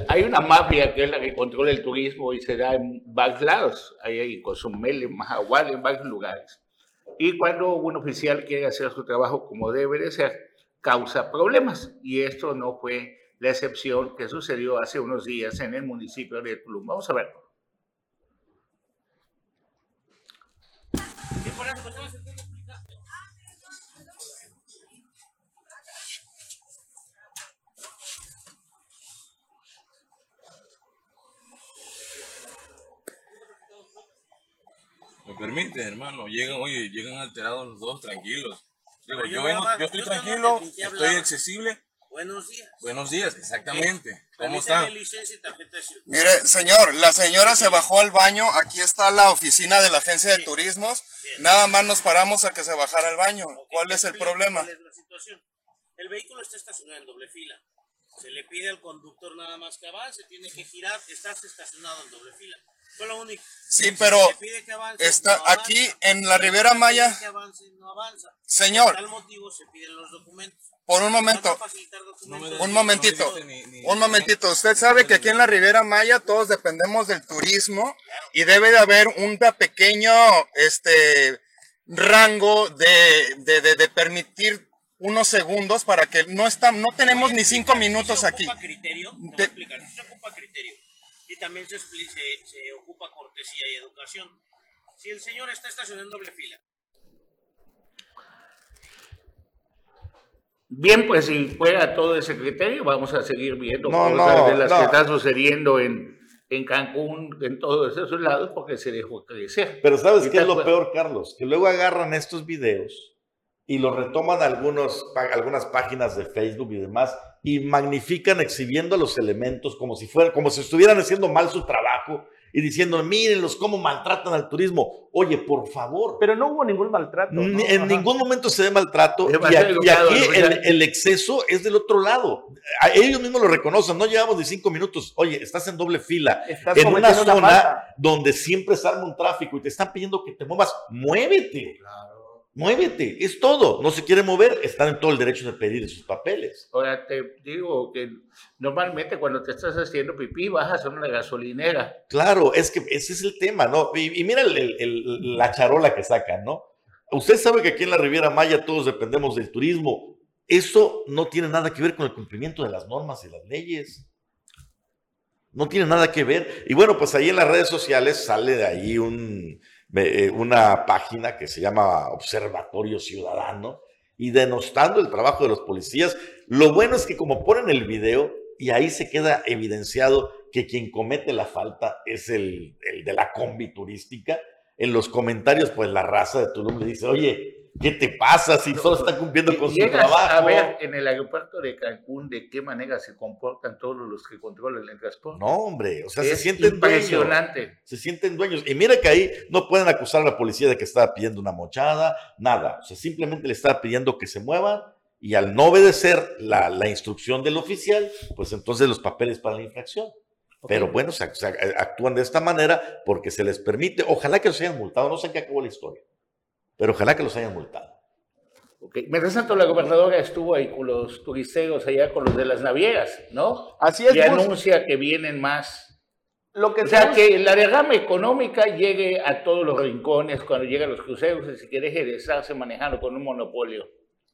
hay una mafia que es la que controla el turismo y se da en varios lados, hay en Cozumel, en Mahahual, en varios lugares. Y cuando un oficial quiere hacer su trabajo como debe de ser, causa problemas. Y esto no fue la excepción que sucedió hace unos días en el municipio de Tulum. Vamos a ver. permite, hermano. Llegan, oye, llegan alterados los dos, tranquilos. Digo, yo, vengo, yo estoy tranquilo, estoy accesible. Buenos días. Buenos días, exactamente. ¿Cómo está? Mire, señor, la señora se bajó al baño. Aquí está la oficina de la agencia de turismos. Nada más nos paramos a que se bajara al baño. ¿Cuál es el problema? ¿Cuál es la situación? El vehículo está estacionado en doble fila. Se le pide al conductor nada más que avance, tiene que girar, estás estacionado en doble fila. Fue lo único. Sí, pero está aquí en la Ribera Maya. Señor. Por tal motivo se piden los documentos. Por un momento. Un momentito. Un momentito. Usted sabe que aquí en la Ribera Maya todos dependemos del turismo y debe de haber un pequeño este rango de, de, de, de permitir unos segundos para que no están, no tenemos ni cinco minutos aquí. Se ocupa criterio, Y también se, se, se, ocupa cortesía y educación. Si el señor está estacionando en doble fila. Bien, pues si fuera todo ese criterio, vamos a seguir viendo no, cosas de las que están sucediendo en, en Cancún, en todos esos lados, porque se dejó crecer. Pero ¿sabes qué es lo peor, Carlos? Que luego agarran estos videos y lo retoman algunos, algunas páginas de Facebook y demás y magnifican exhibiendo los elementos como si fueran, como si estuvieran haciendo mal su trabajo y diciendo, mírenlos cómo maltratan al turismo. Oye, por favor. Pero no hubo ningún maltrato. En ningún momento se ve maltrato. Y aquí, el, exceso es del otro lado. ellos mismos lo reconocen. No llevamos ni cinco minutos. Oye, estás en doble fila. en una zona donde siempre se arma un tráfico y te están pidiendo que te muevas. Muévete. Claro. Muévete, es todo. No se quiere mover, están en todo el derecho de pedir sus papeles. Ahora te digo que normalmente cuando te estás haciendo pipí bajas a una gasolinera. Claro, es que ese es el tema, ¿no? Y, mira la charola que sacan, ¿no? Usted sabe que aquí en la Riviera Maya todos dependemos del turismo. Eso no tiene nada que ver con el cumplimiento de las normas y las leyes. No tiene nada que ver. Y bueno, pues ahí en las redes sociales sale de ahí un una página que se llama Observatorio Ciudadano y denostando el trabajo de los policías. Lo bueno es que como ponen el video y ahí se queda evidenciado que quien comete la falta es el, el de la combi turística, en los comentarios pues la raza de Tulum le dice, oye, ¿Qué te pasa si todo está cumpliendo con su trabajo? a ver en el aeropuerto de Cancún de qué manera se comportan todos los que controlan el transporte. No, hombre, o sea, se sienten impresionante. dueños. Se sienten dueños. Y mira que ahí no pueden acusar a la policía de que estaba pidiendo una mochada, nada. O sea, simplemente le estaba pidiendo que se muevan y al no obedecer la, la instrucción del oficial, pues entonces los papeles para la infracción. Pero bueno, se, actúan de esta manera porque se les permite. Ojalá que los hayan multado, no sé en qué acabó la historia pero ojalá que los hayan multado. Okay. Mientras tanto, la gobernadora estuvo ahí con los turisteros allá, con los de las navieras, ¿no? Así es. Y anuncia que vienen más. Lo que o sea, que la derrama económica llegue a todos los rincones cuando llegan los cruceros y si quiere estarse manejando con un monopolio.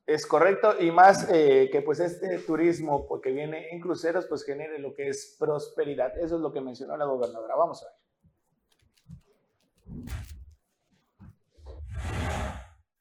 Es correcto, y más eh, que pues este turismo porque viene en cruceros, pues genere lo que es prosperidad. Eso es lo que mencionó la gobernadora. Vamos a ver.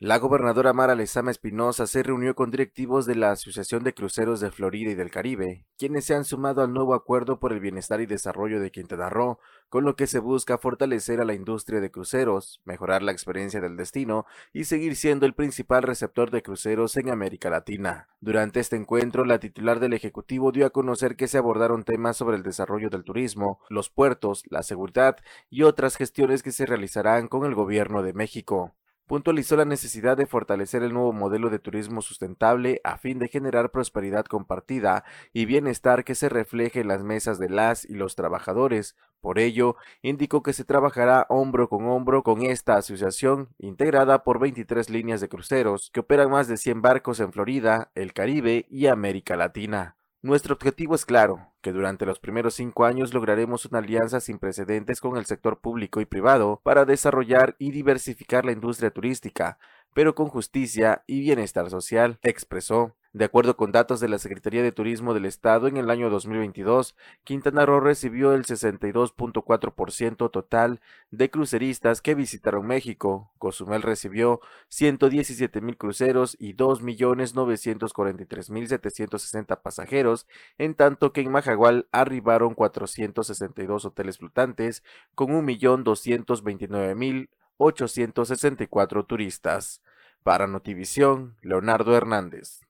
La gobernadora Mara Lezama Espinosa se reunió con directivos de la Asociación de Cruceros de Florida y del Caribe, quienes se han sumado al nuevo acuerdo por el bienestar y desarrollo de Quintana Roo, con lo que se busca fortalecer a la industria de cruceros, mejorar la experiencia del destino y seguir siendo el principal receptor de cruceros en América Latina. Durante este encuentro, la titular del Ejecutivo dio a conocer que se abordaron temas sobre el desarrollo del turismo, los puertos, la seguridad y otras gestiones que se realizarán con el gobierno de México puntualizó la necesidad de fortalecer el nuevo modelo de turismo sustentable a fin de generar prosperidad compartida y bienestar que se refleje en las mesas de las y los trabajadores. Por ello, indicó que se trabajará hombro con hombro con esta asociación, integrada por 23 líneas de cruceros, que operan más de 100 barcos en Florida, el Caribe y América Latina. Nuestro objetivo es claro, que durante los primeros cinco años lograremos una alianza sin precedentes con el sector público y privado para desarrollar y diversificar la industria turística, pero con justicia y bienestar social, expresó. De acuerdo con datos de la Secretaría de Turismo del Estado, en el año 2022, Quintana Roo recibió el 62.4% total de cruceristas que visitaron México. Cozumel recibió 117 mil cruceros y 2.943.760 pasajeros, en tanto que en Majagual arribaron 462 hoteles flotantes con 1.229.864 turistas. Para Notivisión, Leonardo Hernández.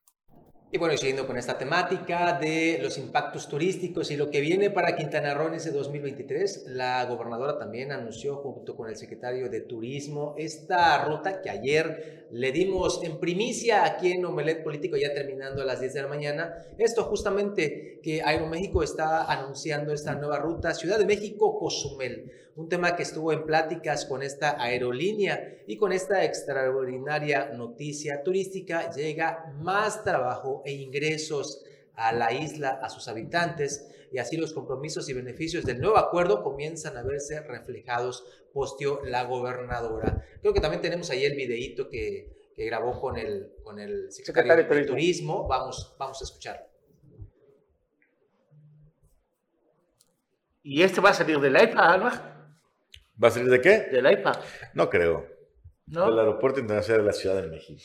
Y bueno, siguiendo con esta temática de los impactos turísticos y lo que viene para Quintana Roo en ese 2023, la gobernadora también anunció junto con el secretario de Turismo esta ruta que ayer le dimos en primicia aquí en Omelet Político, ya terminando a las 10 de la mañana. Esto justamente que Aeroméxico está anunciando esta nueva ruta, Ciudad de México, Cozumel un tema que estuvo en pláticas con esta aerolínea y con esta extraordinaria noticia turística llega más trabajo e ingresos a la isla, a sus habitantes, y así los compromisos y beneficios del nuevo acuerdo comienzan a verse reflejados, posteó la gobernadora. Creo que también tenemos ahí el videíto que, grabó con el, con el secretario, de Turismo. Vamos, vamos a escucharlo. ¿Y este va a salir de la Alba? ¿Va a salir de qué? Del IPA. No creo. ¿No? Del Aeropuerto Internacional de la Ciudad de México.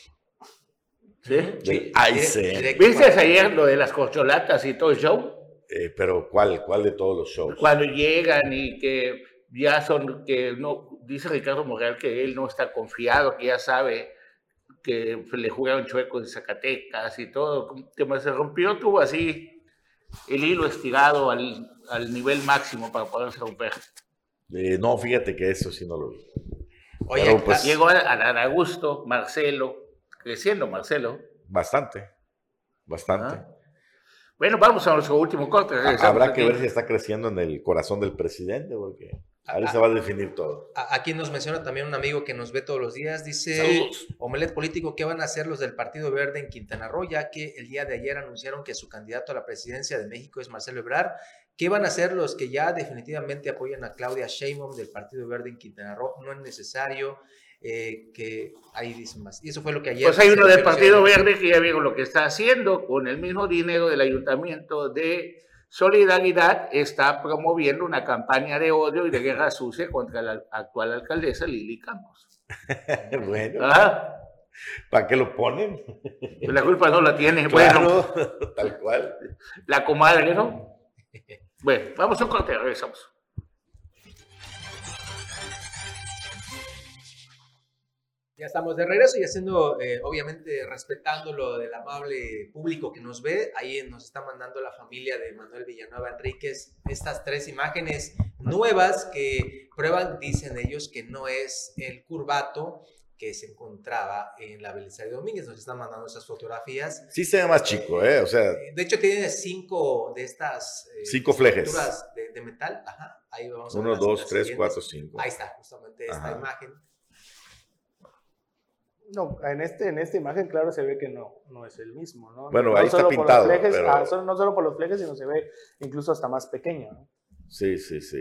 ¿Sí? Del ¿Viste ayer lo de las corcholatas y todo el show? Eh, pero ¿cuál? ¿Cuál de todos los shows? Cuando llegan y que ya son, que no, dice Ricardo Morreal que él no está confiado, que ya sabe que le jugaron chueco en Zacatecas y todo, que se rompió, tuvo así el hilo estirado al, al nivel máximo para poderse romper. Eh, no, fíjate que eso sí no lo vi. Oye, pues, llegó a, Augusto, Marcelo, creciendo Marcelo. Bastante, bastante. Ah. Bueno, vamos a nuestro último corte. Habrá que ver si está creciendo en el corazón del presidente, porque ahí se va a definir todo. Aquí nos menciona también un amigo que nos ve todos los días. Dice, Omelet Político, ¿qué van a hacer los del Partido Verde en Quintana Roo? Ya que el día de ayer anunciaron que su candidato a la presidencia de México es Marcelo Ebrard ¿Qué van a hacer los que ya definitivamente apoyan a Claudia Sheinbaum del Partido Verde en Quintana Roo? No es necesario eh, que ahí dicen más. Y eso fue lo que ayer... Pues hay uno del Partido Verde que ya vieron lo que está haciendo con el mismo dinero del Ayuntamiento de Solidaridad, está promoviendo una campaña de odio y de guerra sucia contra la actual alcaldesa Lili Campos. bueno. ¿Ah? ¿Para qué lo ponen? La culpa no la tiene. bueno, tal cual. La comadre, ¿no? Bueno, vamos a un corte, regresamos. Ya estamos de regreso y haciendo, eh, obviamente, respetando lo del amable público que nos ve. Ahí nos está mandando la familia de Manuel Villanueva Enríquez estas tres imágenes nuevas que prueban, dicen ellos, que no es el curvato que se encontraba en la Belisario Domínguez. Nos están mandando esas fotografías. Sí se ve más chico, ¿eh? O sea... Eh, de hecho, tiene cinco de estas... Eh, cinco flejes. De, de, metal. Ajá. Ahí vamos Uno, dos, tres, cuatro, cinco. Ahí está, justamente esta imagen. No, en, este, en esta imagen, claro, se ve que no, no es el mismo, ¿no? Bueno, ahí está pintado. Ah, no solo por los flejes, sino se ve incluso hasta más pequeño, ¿no? Sí, sí, sí.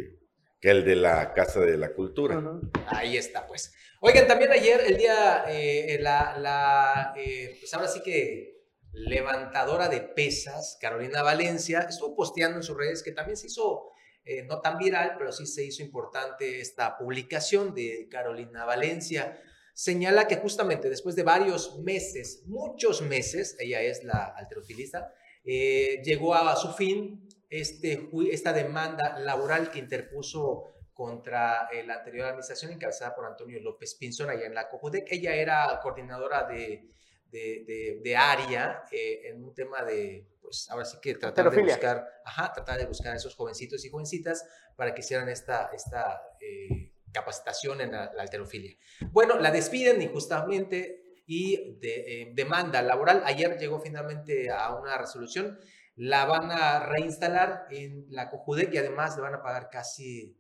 Que el de la Casa de la Cultura. Ahí está, pues. Oigan, también ayer, el día, eh, la, eh, pues ahora sí que levantadora de pesas, Carolina Valencia, estuvo posteando en sus redes que también se hizo, eh, no tan viral, pero sí se hizo importante esta publicación de Carolina Valencia. Señala que justamente después de varios meses, muchos meses, ella es la alterofilista, llegó a su fin este, esta demanda laboral que interpuso contra la anterior administración encabezada por Antonio López Pinzón allá en la COJUDEC. Ella era coordinadora de, de, de, área eh, en un tema de, pues ahora sí que tratar de buscar, ajá, tratar de buscar a esos jovencitos y jovencitas para que hicieran esta, esta eh, capacitación en la, alterofilia. Bueno, la despiden injustamente y de, eh, demanda laboral. Ayer llegó finalmente a una resolución. La van a reinstalar en la COJUDEC y además le van a pagar casi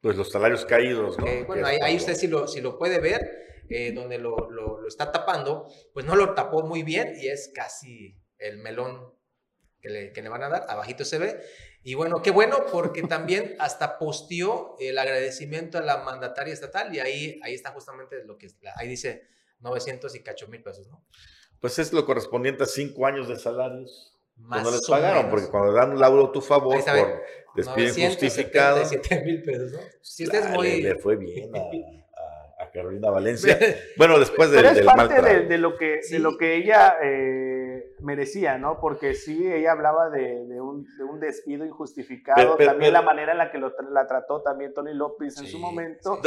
pues los salarios caídos, ¿no? bueno, ahí, usted si lo, si lo puede ver, eh, donde lo, lo, está tapando, pues no lo tapó muy bien y es casi el melón que le, que le van a dar, abajito se ve. Y bueno, qué bueno, porque también hasta posteó el agradecimiento a la mandataria estatal y ahí, ahí está justamente lo que, ahí dice 900 y cacho mil pesos, ¿no? Pues es lo correspondiente a cinco años de salarios. Más no les pagaron, porque cuando dan un lauro a tu favor por despido injustificado. mil pesos, ¿no? Si usted es muy... Le fue bien a, a, Carolina Valencia. bueno, después de, Pero es parte de, lo que, de lo que ella eh, merecía, ¿no? Porque sí, ella hablaba de, de un, un, despido injustificado, también la manera en la que lo, la trató también Tony López en su momento.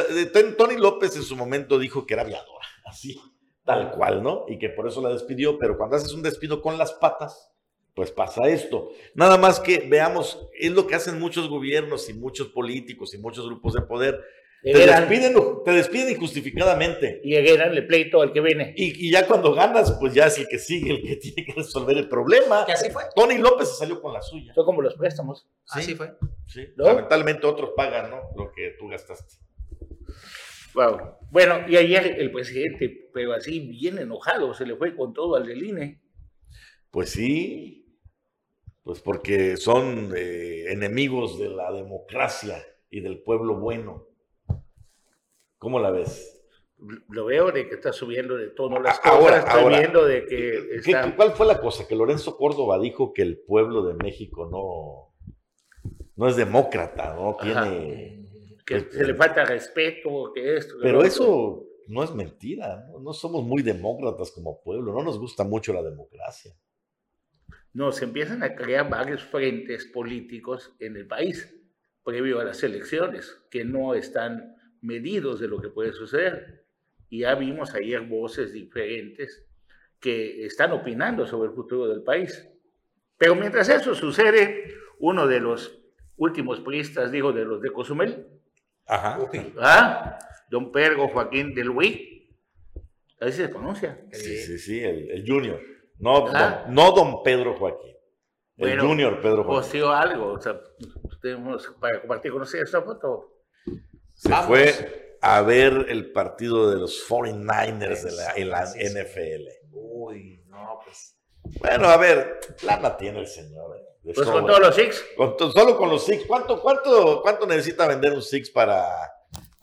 Tony López en su momento dijo que era aviadora, así tal cual, ¿no? Y que por eso la despidió, pero cuando haces un despido con las patas, pues pasa esto. Nada más que veamos, es lo que hacen muchos gobiernos y muchos políticos y muchos grupos de poder. Te despiden, te despiden injustificadamente. Y le pleito al que viene. Y, y, ya cuando ganas, pues ya es el que sigue, el que tiene que resolver el problema. Que así fue. Tony López se salió con la suya. Fue como los préstamos. Así fue. Sí. Lamentablemente otros pagan, ¿no? Lo que tú gastaste. Wow. Bueno, y ayer el presidente, pero así bien enojado, se le fue con todo al del INE. Pues sí, pues porque son eh, enemigos de la democracia y del pueblo bueno. ¿Cómo la ves? Lo veo de que está subiendo de tono las cosas, ahora, estoy viendo de que está... ¿Cuál fue la cosa? Que Lorenzo Córdoba dijo que el pueblo de México no, no es demócrata, no tiene que se le falta respeto, que esto. Pero eso no es mentira, ¿no? somos muy demócratas como pueblo, no nos gusta mucho la democracia. No, se empiezan a crear varios frentes políticos en el país previo a las elecciones que no están medidos de lo que puede suceder. Y ya vimos ayer voces diferentes que están opinando sobre el futuro del país. Pero mientras eso sucede, uno de los últimos puristas, digo, de los de Cozumel, Ajá. ¿Ah? Don Pedro Joaquín del Luis. Ahí se pronuncia. Sí, sí, sí, el, Junior. No, don, no don Pedro Joaquín. El Junior Pedro Joaquín. Posteó algo, o sea, tenemos para compartir con ustedes esta foto. Se fue a ver el partido de los 49ers de la, en la NFL. Uy, no, pues. Bueno, a ver, lana tiene el señor. ¿eh? Pues con todos los Six. solo con los Six. ¿Cuánto, cuánto, cuánto necesita vender un Six para,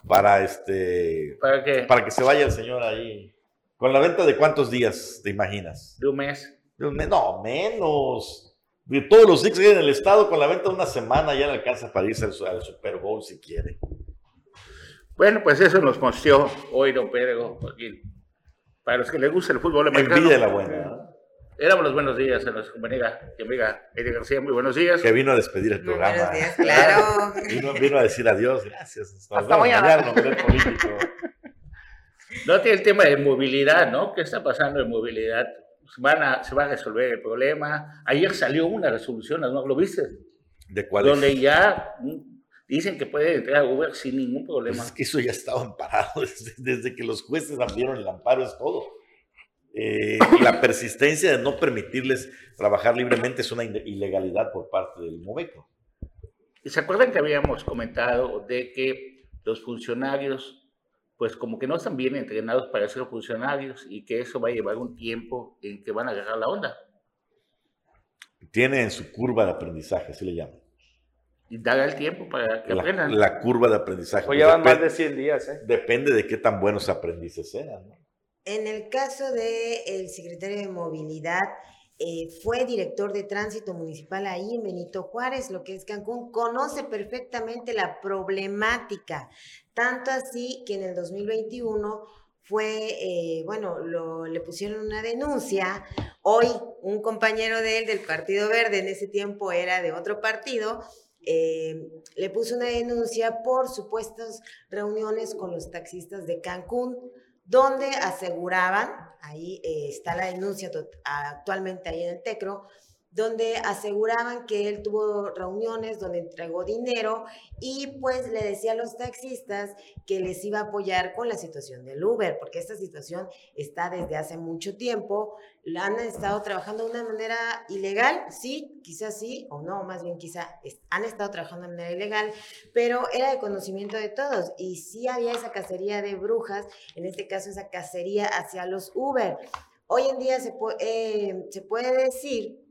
para este. ¿Para qué? Para que se vaya el señor ahí. ¿Con la venta de cuántos días te imaginas? De un mes. De un mes, no, menos. De todos los hay en el estado, con la venta de una semana ya le alcanza para irse al, Super Bowl si quiere. Bueno, pues eso nos posteó hoy don Pedro Joaquín. Para los que les gusta el fútbol americano. de la buena. Éramos los buenos días a nuestra compañera y amiga Eddie García. Muy buenos días. Que vino a despedir el programa. Buenos días, claro. Vino, a decir adiós. Gracias. Hasta, mañana. No tiene el tema de movilidad, ¿no? ¿Qué está pasando en movilidad? Van a, se va a resolver el problema. Ayer salió una resolución, ¿no lo viste? ¿De cuál Donde ya dicen que puede entrar Uber sin ningún problema. Pues es que eso ya estaba amparado desde, desde que los jueces abrieron el amparo, es todo. Eh, la persistencia de no permitirles trabajar libremente es una ilegalidad por parte del Moveco. ¿Y se acuerdan que habíamos comentado de que los funcionarios, pues como que no están bien entrenados para ser funcionarios y que eso va a llevar un tiempo en que van a agarrar la onda? Tienen su curva de aprendizaje, así le llaman. Y da el tiempo para que aprendan. La curva de aprendizaje. Pues llevan más de 100 días, ¿eh? Depende de qué tan buenos aprendices sean, ¿no? En el caso del secretario de Movilidad, eh, fue director de tránsito municipal ahí en Benito Juárez, lo que es Cancún, conoce perfectamente la problemática, tanto así que en el 2021 fue, eh, bueno, le pusieron una denuncia. Hoy un compañero de él del Partido Verde, en ese tiempo era de otro partido, eh, le puso una denuncia por supuestas reuniones con los taxistas de Cancún donde aseguraban, ahí eh, está la denuncia actualmente ahí en el TECRO, donde aseguraban que él tuvo reuniones donde entregó dinero y pues le decía a los taxistas que les iba a apoyar con la situación del Uber, porque esta situación está desde hace mucho tiempo, la han estado trabajando de una manera ilegal, sí, quizás sí, o no, más bien quizá han estado trabajando de manera ilegal, pero era de conocimiento de todos. Y sí había esa cacería de brujas, en este caso esa cacería hacia los Uber. Hoy en día se, eh, se puede decir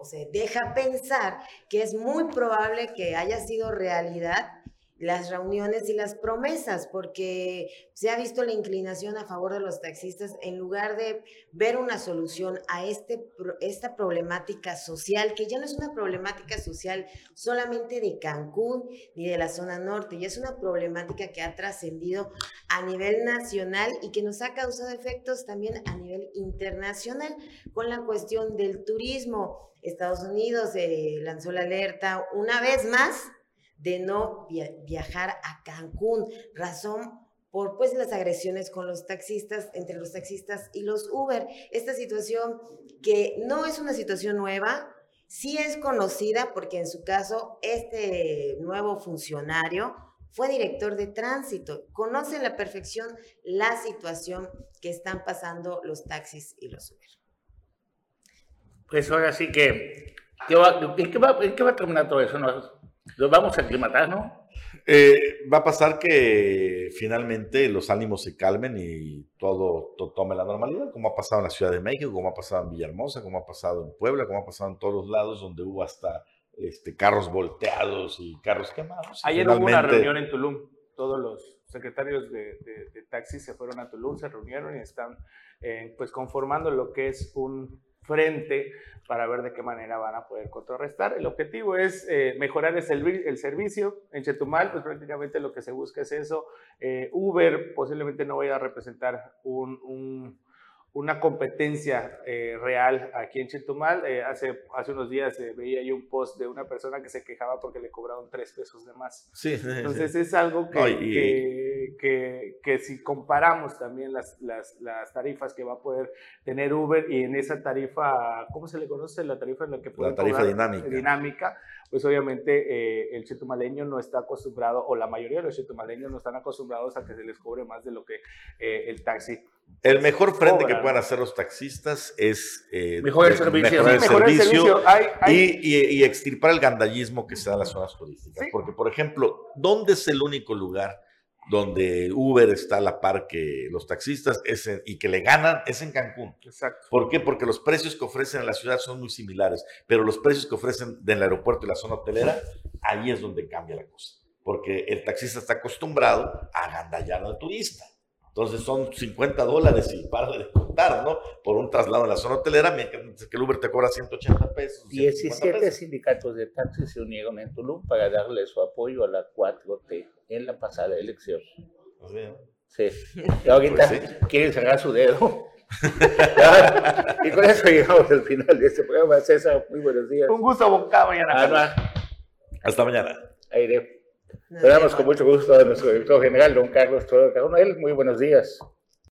o se deja pensar que es muy probable que haya sido realidad las reuniones y las promesas, porque se ha visto la inclinación a favor de los taxistas en lugar de ver una solución a este, esta problemática social, que ya no es una problemática social solamente de Cancún ni de la zona norte, ya es una problemática que ha trascendido a nivel nacional y que nos ha causado efectos también a nivel internacional con la cuestión del turismo. Estados Unidos eh, lanzó la alerta una vez más de no viajar a Cancún, razón por pues las agresiones con los taxistas, entre los taxistas y los Uber. Esta situación que no es una situación nueva, sí es conocida porque en su caso este nuevo funcionario fue director de tránsito, conoce a la perfección la situación que están pasando los taxis y los Uber. Pues ahora sí que, ¿en, qué va, a terminar todo eso? ¿Nos, vamos a aclimatar, no? Eh, va a pasar que finalmente los ánimos se calmen y todo, tome la normalidad, como ha pasado en la Ciudad de México, como ha pasado en Villahermosa, como ha pasado en Puebla, como ha pasado en todos los lados donde hubo hasta este, carros volteados y carros quemados. Ayer hubo una reunión en Tulum, todos los secretarios de, de, taxi se fueron a Tulum, se reunieron y están eh, pues conformando lo que es un frente para ver de qué manera van a poder contrarrestar. El objetivo es eh, mejorar el, el, servicio. En Chetumal, pues prácticamente lo que se busca es eso. Eh, Uber posiblemente no vaya a representar un una competencia eh, real aquí en Chetumal. Eh, hace, hace unos días eh, veía yo un post de una persona que se quejaba porque le cobraron tres pesos de más. Sí, Entonces es algo que, que, que, si comparamos también las, las, las, tarifas que va a poder tener Uber y en esa tarifa, ¿cómo se le conoce? La tarifa en la que puede La tarifa dinámica. dinámica pues obviamente el chetumaleño no está acostumbrado, o la mayoría de los chetumaleños no están acostumbrados a que se les cobre más de lo que el taxi el mejor frente que puedan hacer los taxistas es eh, mejorar el servicio, Y, extirpar el gandallismo que se da en las zonas turísticas. Porque, por ejemplo, ¿dónde es el único lugar donde Uber está a la par que los taxistas y que le ganan? Es en Cancún. Exacto. ¿Por qué? Porque los precios que ofrecen en la ciudad son muy similares, pero los precios que ofrecen del aeropuerto y la zona hotelera, ahí es donde cambia la cosa. Porque el taxista está acostumbrado a gandallar al turista. Entonces son 50 dólares y para de contar, ¿no? Por un traslado en la zona hotelera, mientras que el Uber te cobra 180 pesos. 17 sindicatos de taxis se unieron en Tulum para darle su apoyo a la 4T en la pasada elección. Sí. Y ahorita pues quieren cerrar su dedo. y con eso llegamos al final de este programa. César, muy buenos días. Un gusto, Boca, mañana. Hasta mañana. Aire. Esperamos con mucho gusto a nuestro director general, don Carlos Toro Muy buenos días.